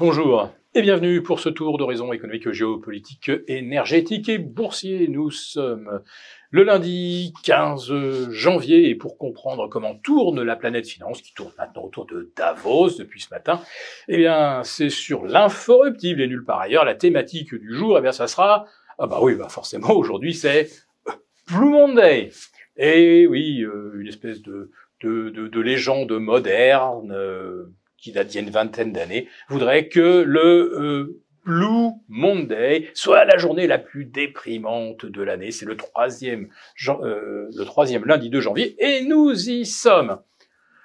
Bonjour et bienvenue pour ce tour d'horizon économique, géopolitique, énergétique et boursier. Nous sommes le lundi 15 janvier et pour comprendre comment tourne la planète finance, qui tourne maintenant autour de Davos depuis ce matin, eh bien c'est sur l'inforruptible et nulle part ailleurs. La thématique du jour, eh bien ça sera, ah bah oui, bah forcément aujourd'hui c'est Blue Monday. Et oui, euh, une espèce de, de, de, de légende moderne euh, qui date d'il une vingtaine d'années, voudrait que le euh, Blue Monday soit la journée la plus déprimante de l'année. C'est le troisième, le troisième lundi de janvier et nous y sommes.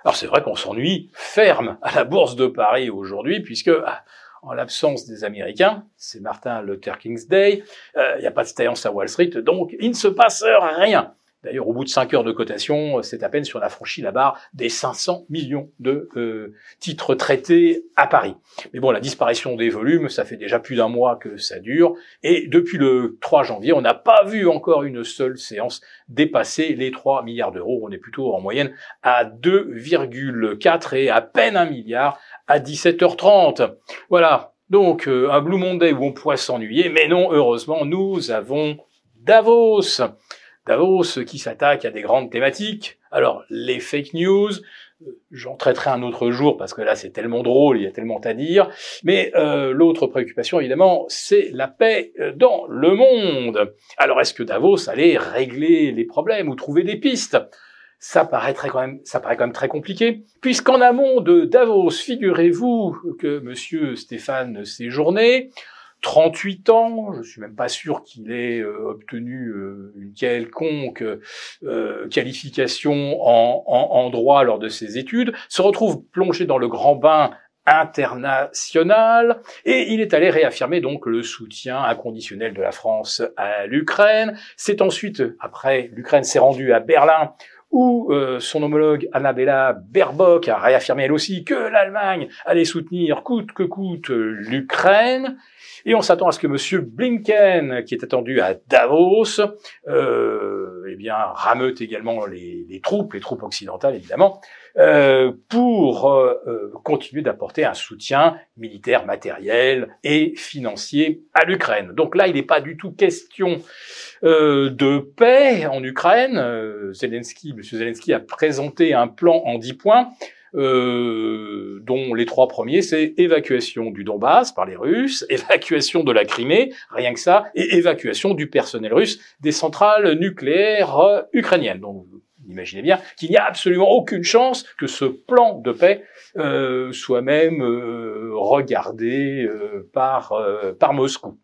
Alors c'est vrai qu'on s'ennuie ferme à la bourse de Paris aujourd'hui puisque ah, en l'absence des Américains, c'est Martin Luther King's Day, il n'y a pas de séance à Wall Street, donc il ne se passe rien. D'ailleurs, au bout de 5 heures de cotation, c'est à peine si on a franchi la barre des 500 millions de euh, titres traités à Paris. Mais bon, la disparition des volumes, ça fait déjà plus d'un mois que ça dure. Et depuis le 3 janvier, on n'a pas vu encore une seule séance dépasser les 3 milliards d'euros. On est plutôt en moyenne à 2,4 et à peine un milliard à 17h30. Voilà. Donc, euh, un Blue Monday où on pourrait s'ennuyer. Mais non, heureusement, nous avons Davos. Davos qui s'attaque à des grandes thématiques. Alors, les fake news, euh, j'en traiterai un autre jour parce que là c'est tellement drôle, il y a tellement à dire. Mais euh, l'autre préoccupation évidemment, c'est la paix euh, dans le monde. Alors est-ce que Davos allait régler les problèmes ou trouver des pistes? Ça paraîtrait quand même, ça paraît quand même très compliqué, puisqu'en amont de Davos, figurez-vous que Monsieur Stéphane Séjourné 38 ans, je suis même pas sûr qu'il ait euh, obtenu euh, une quelconque euh, qualification en, en, droit lors de ses études, se retrouve plongé dans le grand bain international et il est allé réaffirmer donc le soutien inconditionnel de la France à l'Ukraine. C'est ensuite, après, l'Ukraine s'est rendue à Berlin où son homologue Annabella Baerbock a réaffirmé elle aussi que l'Allemagne allait soutenir coûte que coûte l'Ukraine. Et on s'attend à ce que Monsieur Blinken, qui est attendu à Davos, euh, eh bien rameute également les, troupes, les troupes occidentales évidemment, euh, pour euh, euh, continuer d'apporter un soutien militaire, matériel et financier à l'Ukraine. Donc là, il n'est pas du tout question euh, de paix en Ukraine. Zelensky, Monsieur Zelensky a présenté un plan en dix points euh, dont les trois premiers, c'est évacuation du Donbass par les Russes, évacuation de la Crimée, rien que ça, et évacuation du personnel russe des centrales nucléaires euh, ukrainiennes. Donc, imaginez bien qu'il n'y a absolument aucune chance que ce plan de paix euh, soit même regardé par, par Moscou.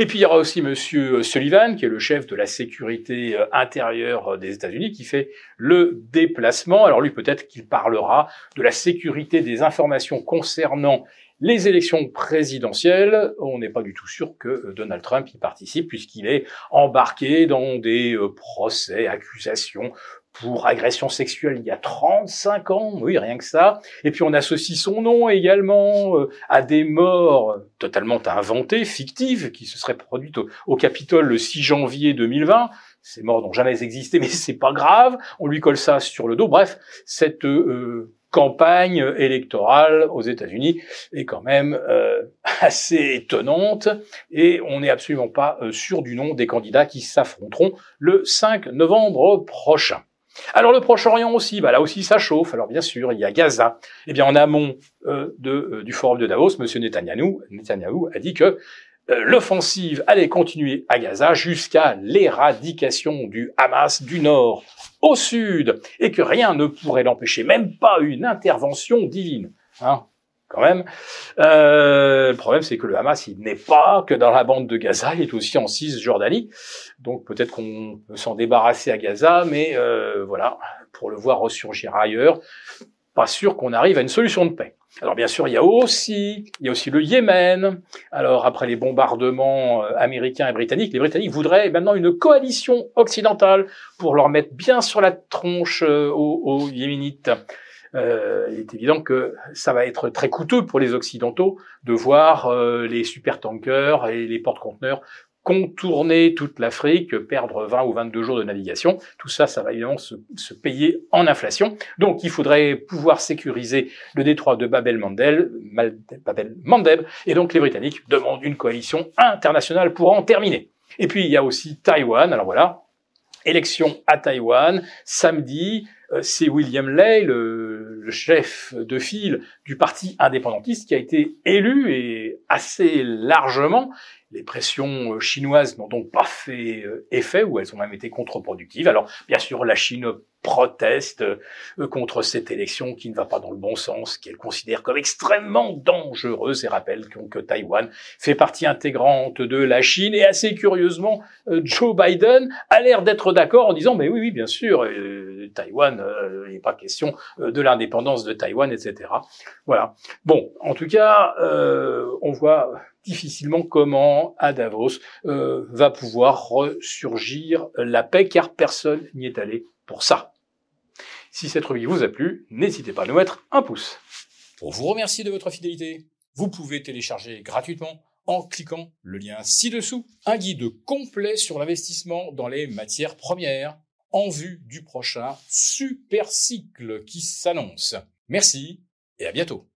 Et puis il y aura aussi Monsieur Sullivan, qui est le chef de la sécurité euh, intérieure euh, des États-Unis, qui fait le déplacement. Alors lui, peut-être qu'il parlera de la sécurité des informations concernant les élections présidentielles, on n'est pas du tout sûr que euh, Donald Trump y participe puisqu'il est embarqué dans des procès, accusations pour agression sexuelle il y a 35 ans, oui, rien que ça. Et puis on associe son nom également euh, à des morts totalement inventées, fictives, qui se seraient produites au, Capitole le 6 janvier 2020. Ces morts n'ont jamais existé, mais c'est pas grave. On lui colle ça sur le dos. Bref, cette euh, campagne électorale aux États-Unis est quand même euh, assez étonnante et on n'est absolument pas sûr du nom des candidats qui s'affronteront le 5 novembre prochain. Alors le Proche-Orient aussi, bah là aussi ça chauffe. Alors bien sûr, il y a Gaza. Eh bien en amont euh, de, euh, du forum de Davos, Monsieur Netanyahu, Netanyahu a dit que euh, l'offensive allait continuer à Gaza jusqu'à l'éradication du Hamas du nord au sud et que rien ne pourrait l'empêcher, même pas une intervention divine. Hein quand même. Euh, le problème, c'est que le Hamas, il n'est pas que dans la bande de Gaza, il est aussi en Cisjordanie. Donc peut-être qu'on peut s'en débarrasser à Gaza, mais euh, voilà, pour le voir ressurgir ailleurs, pas sûr qu'on arrive à une solution de paix. Alors bien sûr, il y a aussi, il y a aussi le Yémen. Alors après les bombardements euh, américains et britanniques, les Britanniques voudraient maintenant une coalition occidentale pour leur mettre bien sur la tronche euh, aux, aux Yéménites euh, il est évident que ça va être très coûteux pour les Occidentaux de voir euh, les supertankers et les porte-conteneurs contourner toute l'Afrique, perdre 20 ou 22 jours de navigation. Tout ça, ça va évidemment se, se payer en inflation. Donc, il faudrait pouvoir sécuriser le détroit de Babel-Mandeb, Babel-Mandeb, et donc les Britanniques demandent une coalition internationale pour en terminer. Et puis, il y a aussi Taïwan. Alors voilà, élection à Taïwan, samedi, euh, c'est William Lay, le, le, chef de file du parti indépendantiste, qui a été élu et assez largement. Les pressions euh, chinoises n'ont donc pas fait euh, effet, ou elles ont même été contre-productives. Alors, bien sûr, la Chine proteste euh, contre cette élection qui ne va pas dans le bon sens, qu'elle considère comme extrêmement dangereuse et rappelle que Taïwan fait partie intégrante de la Chine et assez curieusement, Joe Biden a l'air d'être d'accord en disant mais oui oui bien sûr Taïwan il n'est pas question de l'indépendance de Taïwan etc. Voilà. Bon en tout cas on voit difficilement comment à Davos euh, va pouvoir ressurgir la paix, car personne n'y est allé pour ça. Si cette revue vous a plu, n'hésitez pas à nous mettre un pouce. Pour vous remercier de votre fidélité, vous pouvez télécharger gratuitement en cliquant le lien ci-dessous un guide complet sur l'investissement dans les matières premières en vue du prochain super cycle qui s'annonce. Merci et à bientôt.